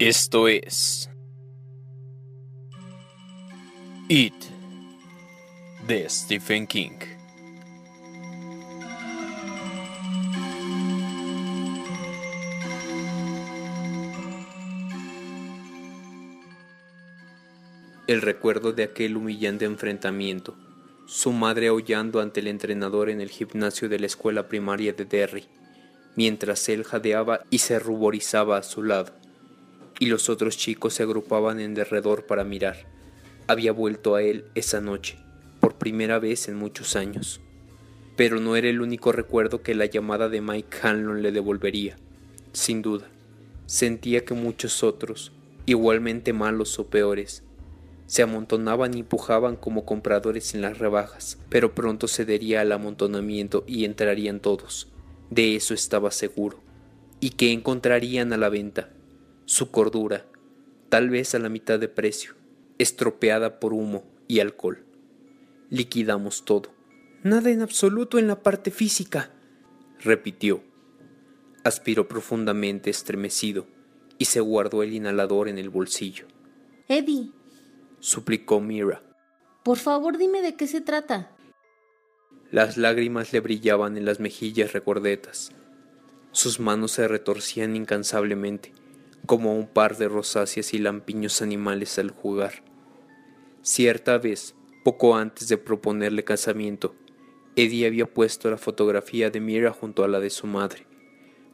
Esto es It de Stephen King. El recuerdo de aquel humillante enfrentamiento, su madre aullando ante el entrenador en el gimnasio de la escuela primaria de Derry, mientras él jadeaba y se ruborizaba a su lado, y los otros chicos se agrupaban en derredor para mirar. Había vuelto a él esa noche, por primera vez en muchos años. Pero no era el único recuerdo que la llamada de Mike Hanlon le devolvería, sin duda. Sentía que muchos otros, igualmente malos o peores, se amontonaban y empujaban como compradores en las rebajas, pero pronto cedería al amontonamiento y entrarían todos. De eso estaba seguro. ¿Y qué encontrarían a la venta? Su cordura, tal vez a la mitad de precio, estropeada por humo y alcohol. Liquidamos todo. Nada en absoluto en la parte física, repitió. Aspiró profundamente estremecido y se guardó el inhalador en el bolsillo. Eddie, suplicó Mira. Por favor, dime de qué se trata. Las lágrimas le brillaban en las mejillas recordetas. Sus manos se retorcían incansablemente, como un par de rosáceas y lampiños animales al jugar. Cierta vez, poco antes de proponerle casamiento, Eddie había puesto la fotografía de Mira junto a la de su madre,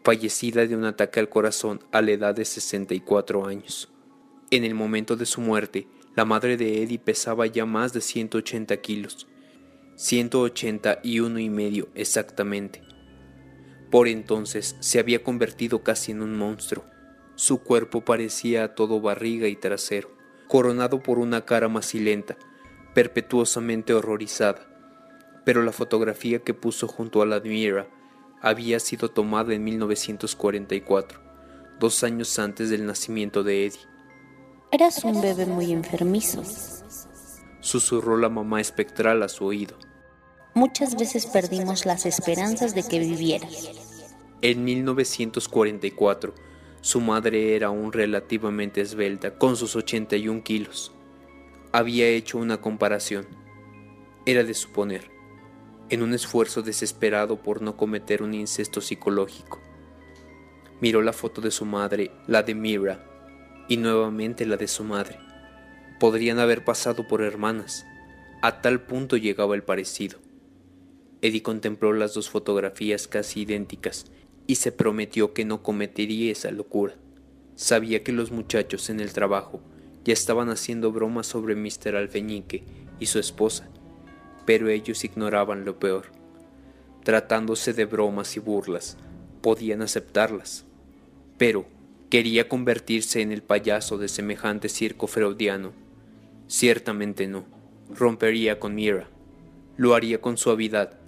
fallecida de un ataque al corazón a la edad de 64 años. En el momento de su muerte, la madre de Eddie pesaba ya más de 180 kilos, 181 y medio exactamente. Por entonces se había convertido casi en un monstruo. Su cuerpo parecía todo barriga y trasero, coronado por una cara macilenta, perpetuosamente horrorizada. Pero la fotografía que puso junto a la admira había sido tomada en 1944, dos años antes del nacimiento de Eddie. Eras un bebé muy enfermizo. Susurró la mamá espectral a su oído. Muchas veces perdimos las esperanzas de que vivieras. En 1944, su madre era aún relativamente esbelta, con sus 81 kilos. Había hecho una comparación. Era de suponer, en un esfuerzo desesperado por no cometer un incesto psicológico. Miró la foto de su madre, la de Mira, y nuevamente la de su madre. Podrían haber pasado por hermanas. A tal punto llegaba el parecido. Eddie contempló las dos fotografías casi idénticas y se prometió que no cometería esa locura. Sabía que los muchachos en el trabajo ya estaban haciendo bromas sobre Mr. Alfeñique y su esposa, pero ellos ignoraban lo peor. Tratándose de bromas y burlas, podían aceptarlas. Pero, quería convertirse en el payaso de semejante circo freudiano. Ciertamente no. Rompería con Mira. Lo haría con suavidad,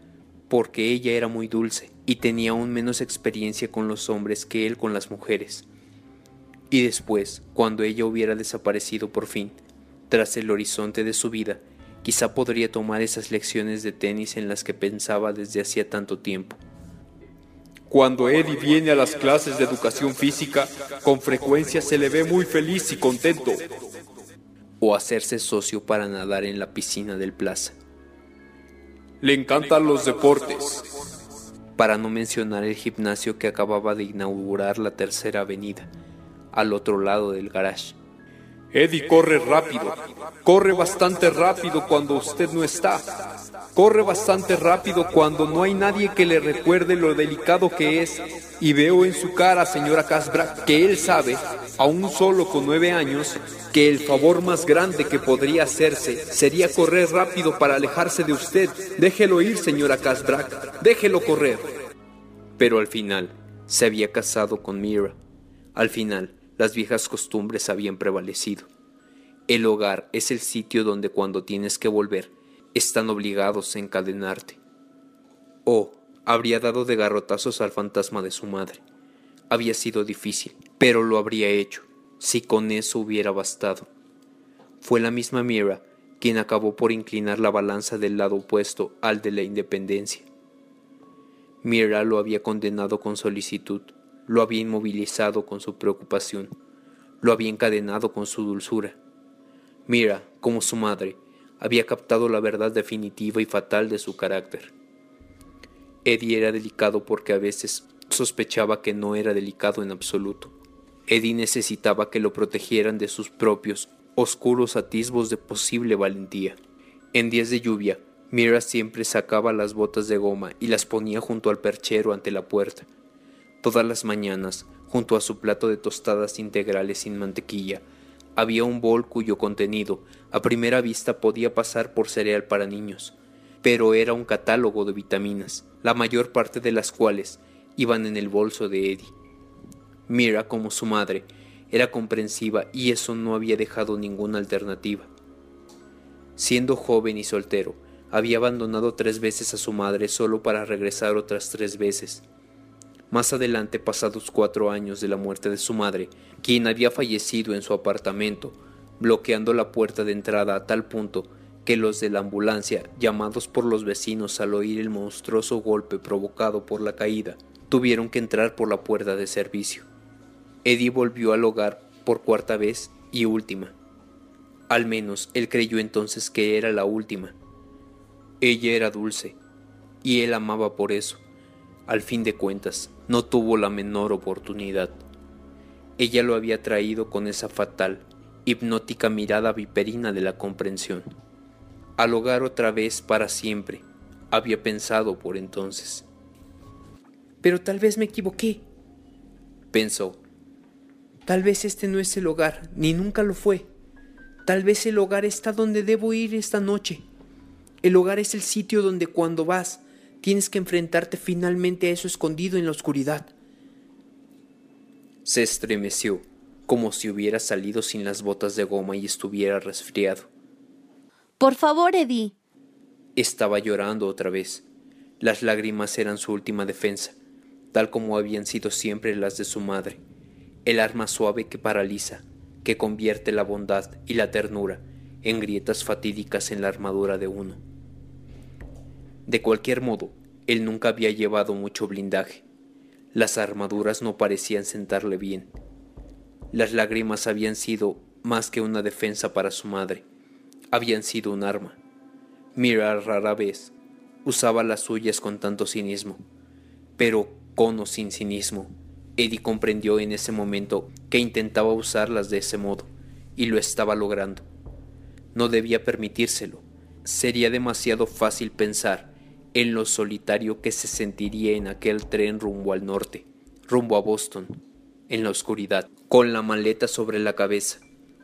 porque ella era muy dulce y tenía aún menos experiencia con los hombres que él con las mujeres. Y después, cuando ella hubiera desaparecido por fin, tras el horizonte de su vida, quizá podría tomar esas lecciones de tenis en las que pensaba desde hacía tanto tiempo. Cuando Eddie viene a las clases de educación física, con frecuencia se le ve muy feliz y contento. O hacerse socio para nadar en la piscina del plaza. Le encantan los deportes. Para no mencionar el gimnasio que acababa de inaugurar la tercera avenida, al otro lado del garage. Eddie corre rápido, corre bastante rápido cuando usted no está. Corre bastante rápido cuando no hay nadie que le recuerde lo delicado que es. Y veo en su cara, señora Casbrack, que él sabe, aún solo con nueve años, que el favor más grande que podría hacerse sería correr rápido para alejarse de usted. Déjelo ir, señora Casbrack, déjelo correr. Pero al final, se había casado con Mira. Al final, las viejas costumbres habían prevalecido. El hogar es el sitio donde cuando tienes que volver, están obligados a encadenarte. Oh, habría dado de garrotazos al fantasma de su madre. Había sido difícil, pero lo habría hecho, si con eso hubiera bastado. Fue la misma Mira quien acabó por inclinar la balanza del lado opuesto al de la independencia. Mira lo había condenado con solicitud, lo había inmovilizado con su preocupación, lo había encadenado con su dulzura. Mira, como su madre, había captado la verdad definitiva y fatal de su carácter. Eddie era delicado porque a veces sospechaba que no era delicado en absoluto. Eddie necesitaba que lo protegieran de sus propios oscuros atisbos de posible valentía. En días de lluvia, Mira siempre sacaba las botas de goma y las ponía junto al perchero ante la puerta. Todas las mañanas, junto a su plato de tostadas integrales sin mantequilla, había un bol cuyo contenido a primera vista podía pasar por cereal para niños, pero era un catálogo de vitaminas, la mayor parte de las cuales iban en el bolso de Eddie. Mira, como su madre, era comprensiva y eso no había dejado ninguna alternativa. Siendo joven y soltero, había abandonado tres veces a su madre solo para regresar otras tres veces. Más adelante, pasados cuatro años de la muerte de su madre, quien había fallecido en su apartamento, bloqueando la puerta de entrada a tal punto que los de la ambulancia, llamados por los vecinos al oír el monstruoso golpe provocado por la caída, tuvieron que entrar por la puerta de servicio. Eddie volvió al hogar por cuarta vez y última. Al menos él creyó entonces que era la última. Ella era dulce, y él amaba por eso. Al fin de cuentas, no tuvo la menor oportunidad. Ella lo había traído con esa fatal, hipnótica mirada viperina de la comprensión. Al hogar otra vez para siempre, había pensado por entonces. Pero tal vez me equivoqué, pensó. Tal vez este no es el hogar, ni nunca lo fue. Tal vez el hogar está donde debo ir esta noche. El hogar es el sitio donde cuando vas tienes que enfrentarte finalmente a eso escondido en la oscuridad. Se estremeció, como si hubiera salido sin las botas de goma y estuviera resfriado. Por favor, Eddie. Estaba llorando otra vez. Las lágrimas eran su última defensa, tal como habían sido siempre las de su madre el arma suave que paraliza, que convierte la bondad y la ternura en grietas fatídicas en la armadura de uno. De cualquier modo, él nunca había llevado mucho blindaje. Las armaduras no parecían sentarle bien. Las lágrimas habían sido más que una defensa para su madre, habían sido un arma. Mira rara vez usaba las suyas con tanto cinismo, pero con o sin cinismo, Eddie comprendió en ese momento que intentaba usarlas de ese modo, y lo estaba logrando. No debía permitírselo. Sería demasiado fácil pensar en lo solitario que se sentiría en aquel tren rumbo al norte, rumbo a Boston, en la oscuridad, con la maleta sobre la cabeza,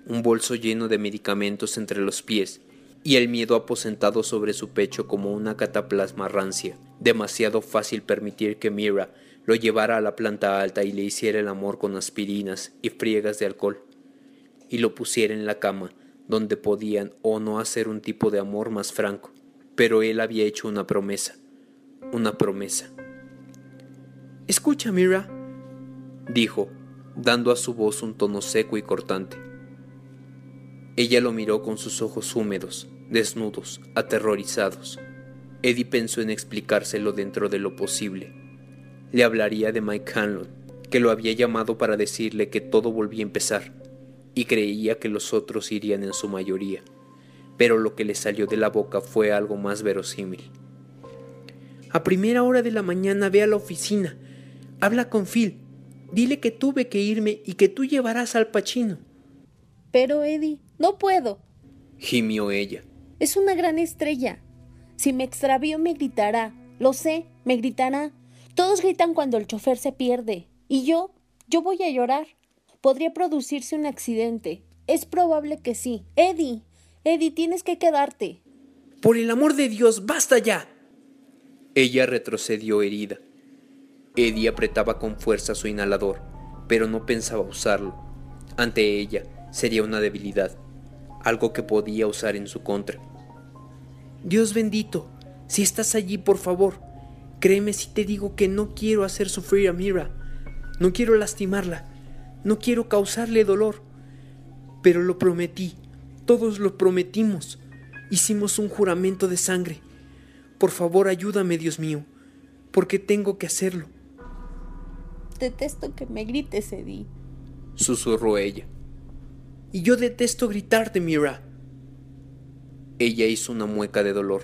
un bolso lleno de medicamentos entre los pies y el miedo aposentado sobre su pecho como una cataplasma rancia. Demasiado fácil permitir que Mira lo llevara a la planta alta y le hiciera el amor con aspirinas y friegas de alcohol, y lo pusiera en la cama, donde podían o no hacer un tipo de amor más franco. Pero él había hecho una promesa, una promesa. Escucha, Mira, dijo, dando a su voz un tono seco y cortante. Ella lo miró con sus ojos húmedos, desnudos, aterrorizados. Eddie pensó en explicárselo dentro de lo posible, le hablaría de Mike Hanlon, que lo había llamado para decirle que todo volvía a empezar, y creía que los otros irían en su mayoría, pero lo que le salió de la boca fue algo más verosímil. A primera hora de la mañana ve a la oficina, habla con Phil, dile que tuve que irme y que tú llevarás al Pachino. Pero Eddie, no puedo. Gimió ella. Es una gran estrella. Si me extravío me gritará. Lo sé, me gritará. Todos gritan cuando el chofer se pierde. Y yo, yo voy a llorar. Podría producirse un accidente. Es probable que sí. Eddie, Eddie, tienes que quedarte. Por el amor de Dios, basta ya. Ella retrocedió herida. Eddie apretaba con fuerza su inhalador, pero no pensaba usarlo. Ante ella sería una debilidad, algo que podía usar en su contra. Dios bendito, si estás allí, por favor, Créeme si te digo que no quiero hacer sufrir a Mira, no quiero lastimarla, no quiero causarle dolor, pero lo prometí, todos lo prometimos, hicimos un juramento de sangre. Por favor, ayúdame, Dios mío, porque tengo que hacerlo. Detesto que me grites, Eddie, susurró ella. Y yo detesto gritarte, Mira. Ella hizo una mueca de dolor.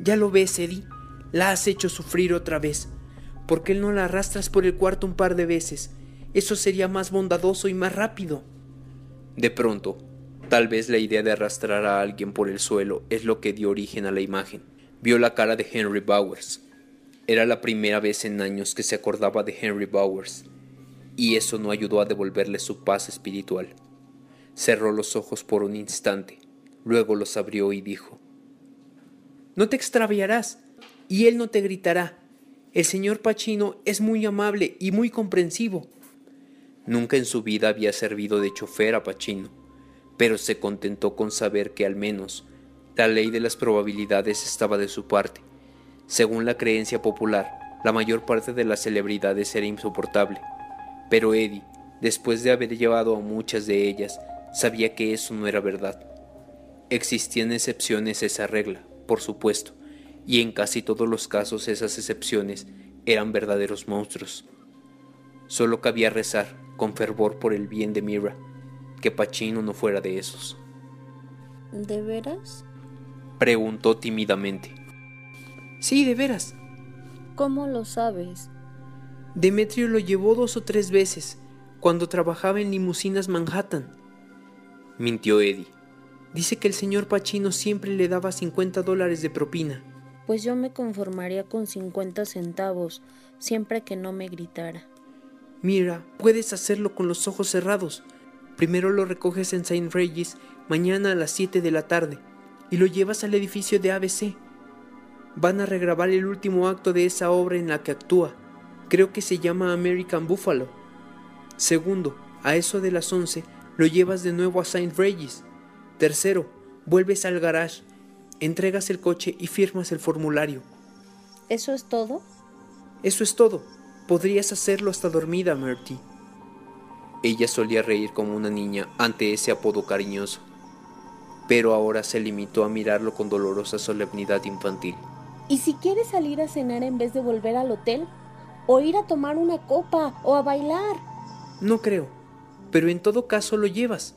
Ya lo ves, Eddie. La has hecho sufrir otra vez. ¿Por qué no la arrastras por el cuarto un par de veces? Eso sería más bondadoso y más rápido. De pronto, tal vez la idea de arrastrar a alguien por el suelo es lo que dio origen a la imagen. Vio la cara de Henry Bowers. Era la primera vez en años que se acordaba de Henry Bowers, y eso no ayudó a devolverle su paz espiritual. Cerró los ojos por un instante, luego los abrió y dijo, No te extraviarás, y él no te gritará. El señor Pachino es muy amable y muy comprensivo. Nunca en su vida había servido de chofer a Pachino, pero se contentó con saber que al menos la ley de las probabilidades estaba de su parte. Según la creencia popular, la mayor parte de las celebridades era insoportable, pero Eddie, después de haber llevado a muchas de ellas, sabía que eso no era verdad. Existían excepciones a esa regla, por supuesto, y en casi todos los casos esas excepciones eran verdaderos monstruos. Solo cabía rezar con fervor por el bien de Mira, que Pachino no fuera de esos. ¿De veras? Preguntó tímidamente. Sí, de veras. ¿Cómo lo sabes? Demetrio lo llevó dos o tres veces, cuando trabajaba en limusinas Manhattan. Mintió Eddie. Dice que el señor Pachino siempre le daba 50 dólares de propina. Pues yo me conformaría con 50 centavos, siempre que no me gritara. Mira, puedes hacerlo con los ojos cerrados. Primero lo recoges en Saint Regis mañana a las 7 de la tarde y lo llevas al edificio de ABC. Van a regrabar el último acto de esa obra en la que actúa. Creo que se llama American Buffalo. Segundo, a eso de las 11 lo llevas de nuevo a Saint Regis. Tercero, vuelves al garage, entregas el coche y firmas el formulario. ¿Eso es todo? Eso es todo. Podrías hacerlo hasta dormida, Murty. Ella solía reír como una niña ante ese apodo cariñoso, pero ahora se limitó a mirarlo con dolorosa solemnidad infantil. ¿Y si quieres salir a cenar en vez de volver al hotel? ¿O ir a tomar una copa? ¿O a bailar? No creo, pero en todo caso lo llevas.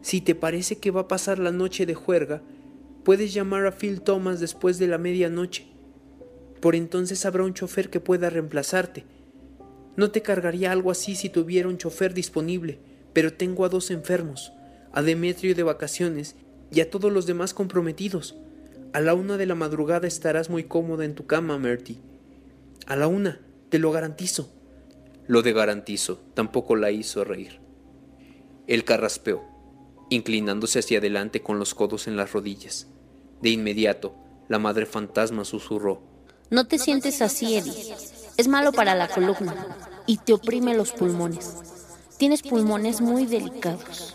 Si te parece que va a pasar la noche de juerga, puedes llamar a Phil Thomas después de la medianoche. Por entonces habrá un chofer que pueda reemplazarte no te cargaría algo así si tuviera un chofer disponible, pero tengo a dos enfermos, a Demetrio de vacaciones y a todos los demás comprometidos. A la una de la madrugada estarás muy cómoda en tu cama, Merty. A la una, te lo garantizo. Lo de garantizo tampoco la hizo reír. Él carraspeó, inclinándose hacia adelante con los codos en las rodillas. De inmediato, la madre fantasma susurró. No te sientes así, Eddie. Es malo para la columna y te oprime los pulmones. Tienes pulmones muy delicados.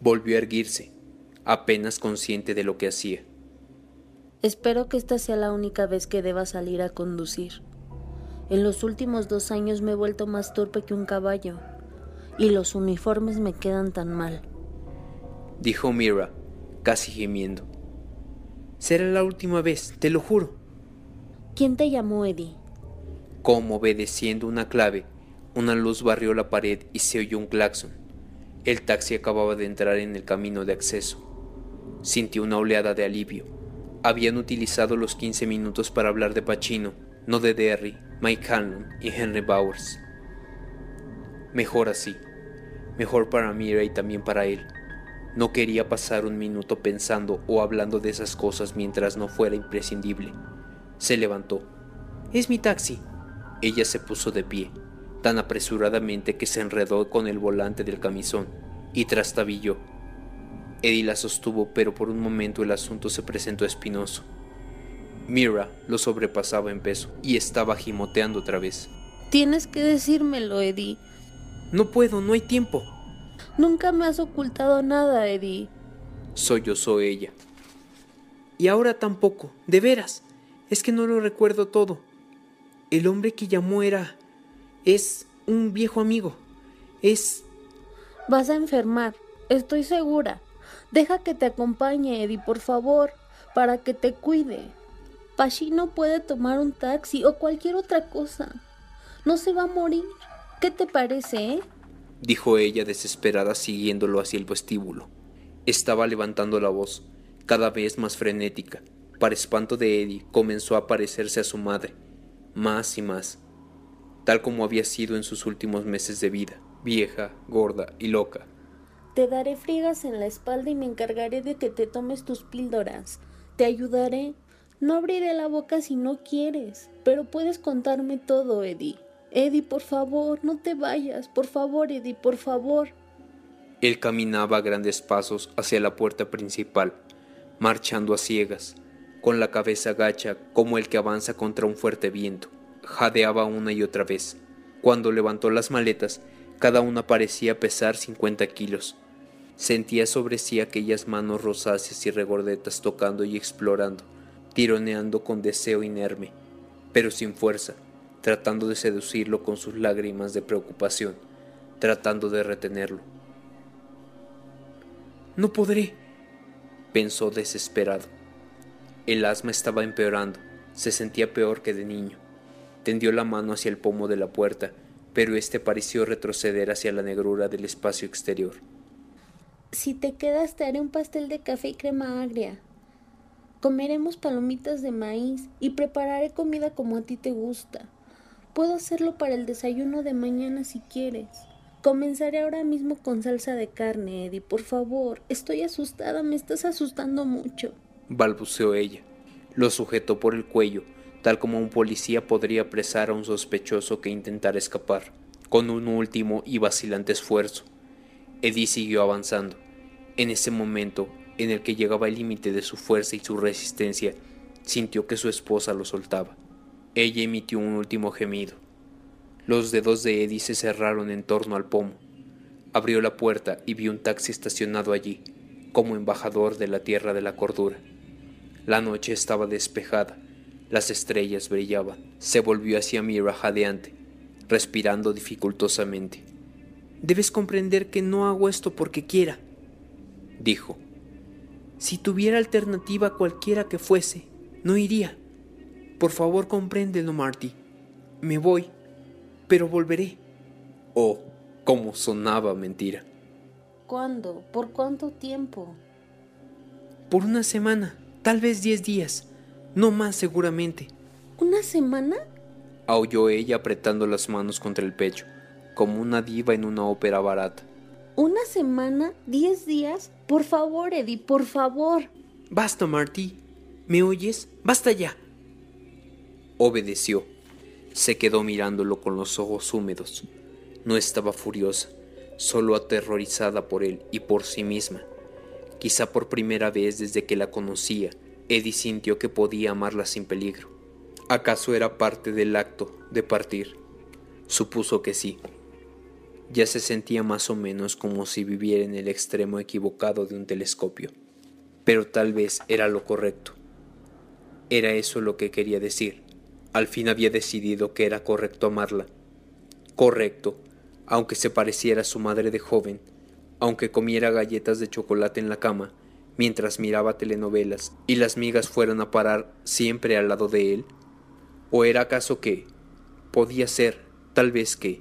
Volvió a erguirse, apenas consciente de lo que hacía. Espero que esta sea la única vez que deba salir a conducir. En los últimos dos años me he vuelto más torpe que un caballo, y los uniformes me quedan tan mal. Dijo Mira, casi gimiendo. Será la última vez, te lo juro. ¿Quién te llamó, Eddie? Como obedeciendo una clave, una luz barrió la pared y se oyó un claxon. El taxi acababa de entrar en el camino de acceso. Sintió una oleada de alivio. Habían utilizado los 15 minutos para hablar de Pacino, no de Derry, Mike Hanlon y Henry Bowers. Mejor así. Mejor para Mira y también para él. No quería pasar un minuto pensando o hablando de esas cosas mientras no fuera imprescindible. Se levantó. Es mi taxi. Ella se puso de pie, tan apresuradamente que se enredó con el volante del camisón y trastabilló. Eddie la sostuvo, pero por un momento el asunto se presentó espinoso. Mira lo sobrepasaba en peso y estaba gimoteando otra vez. Tienes que decírmelo, Eddie. No puedo, no hay tiempo. Nunca me has ocultado nada, Eddie. Sollozó ella. Y ahora tampoco, de veras. Es que no lo recuerdo todo. El hombre que llamó era... es un viejo amigo. Es... Vas a enfermar, estoy segura. Deja que te acompañe, Eddie, por favor, para que te cuide. no puede tomar un taxi o cualquier otra cosa. No se va a morir. ¿Qué te parece, eh? dijo ella desesperada siguiéndolo hacia el vestíbulo. Estaba levantando la voz, cada vez más frenética. Para espanto de Eddie, comenzó a parecerse a su madre, más y más, tal como había sido en sus últimos meses de vida, vieja, gorda y loca. Te daré friegas en la espalda y me encargaré de que te tomes tus píldoras. Te ayudaré. No abriré la boca si no quieres, pero puedes contarme todo, Eddie. Eddie, por favor, no te vayas. Por favor, Eddie, por favor. Él caminaba a grandes pasos hacia la puerta principal, marchando a ciegas, con la cabeza gacha como el que avanza contra un fuerte viento. Jadeaba una y otra vez. Cuando levantó las maletas, cada una parecía pesar cincuenta kilos. Sentía sobre sí aquellas manos rosáceas y regordetas tocando y explorando, tironeando con deseo inerme, pero sin fuerza, tratando de seducirlo con sus lágrimas de preocupación, tratando de retenerlo. No podré, pensó desesperado. El asma estaba empeorando, se sentía peor que de niño. Tendió la mano hacia el pomo de la puerta, pero éste pareció retroceder hacia la negrura del espacio exterior. Si te quedas te haré un pastel de café y crema agria. Comeremos palomitas de maíz y prepararé comida como a ti te gusta. Puedo hacerlo para el desayuno de mañana si quieres. Comenzaré ahora mismo con salsa de carne, Eddie. Por favor, estoy asustada, me estás asustando mucho. Balbuceó ella. Lo sujetó por el cuello, tal como un policía podría apresar a un sospechoso que intentara escapar, con un último y vacilante esfuerzo. Eddie siguió avanzando. En ese momento, en el que llegaba el límite de su fuerza y su resistencia, sintió que su esposa lo soltaba. Ella emitió un último gemido. Los dedos de Eddie se cerraron en torno al pomo. Abrió la puerta y vio un taxi estacionado allí, como embajador de la tierra de la cordura. La noche estaba despejada, las estrellas brillaban. Se volvió hacia Mira jadeante, respirando dificultosamente. Debes comprender que no hago esto porque quiera, dijo. Si tuviera alternativa cualquiera que fuese, no iría. Por favor, compréndelo, Marty. Me voy pero volveré. Oh, cómo sonaba mentira. ¿Cuándo? ¿Por cuánto tiempo? Por una semana, tal vez diez días, no más seguramente. ¿Una semana? aulló ella apretando las manos contra el pecho, como una diva en una ópera barata. ¿Una semana? ¿Diez días? Por favor, Eddie, por favor. Basta, Marty. ¿Me oyes? Basta ya. Obedeció se quedó mirándolo con los ojos húmedos. No estaba furiosa, solo aterrorizada por él y por sí misma. Quizá por primera vez desde que la conocía, Eddie sintió que podía amarla sin peligro. ¿Acaso era parte del acto de partir? Supuso que sí. Ya se sentía más o menos como si viviera en el extremo equivocado de un telescopio. Pero tal vez era lo correcto. Era eso lo que quería decir. Al fin había decidido que era correcto amarla. Correcto, aunque se pareciera a su madre de joven, aunque comiera galletas de chocolate en la cama, mientras miraba telenovelas y las migas fueran a parar siempre al lado de él? ¿O era acaso que? Podía ser, tal vez que.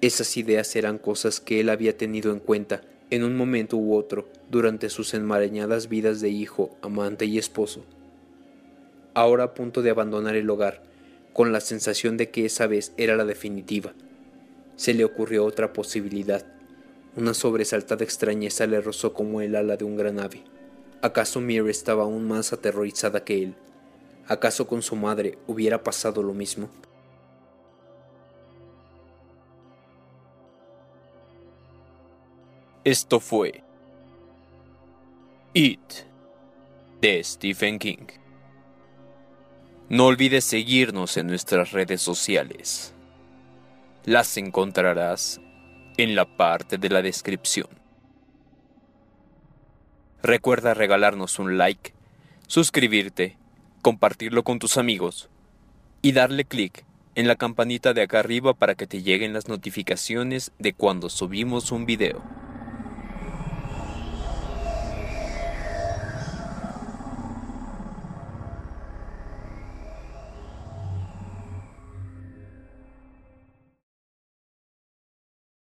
Esas ideas eran cosas que él había tenido en cuenta en un momento u otro durante sus enmarañadas vidas de hijo, amante y esposo ahora a punto de abandonar el hogar, con la sensación de que esa vez era la definitiva. Se le ocurrió otra posibilidad. Una sobresaltada extrañeza le rozó como el ala de un gran ave. ¿Acaso Mira estaba aún más aterrorizada que él? ¿Acaso con su madre hubiera pasado lo mismo? Esto fue It de Stephen King. No olvides seguirnos en nuestras redes sociales. Las encontrarás en la parte de la descripción. Recuerda regalarnos un like, suscribirte, compartirlo con tus amigos y darle clic en la campanita de acá arriba para que te lleguen las notificaciones de cuando subimos un video.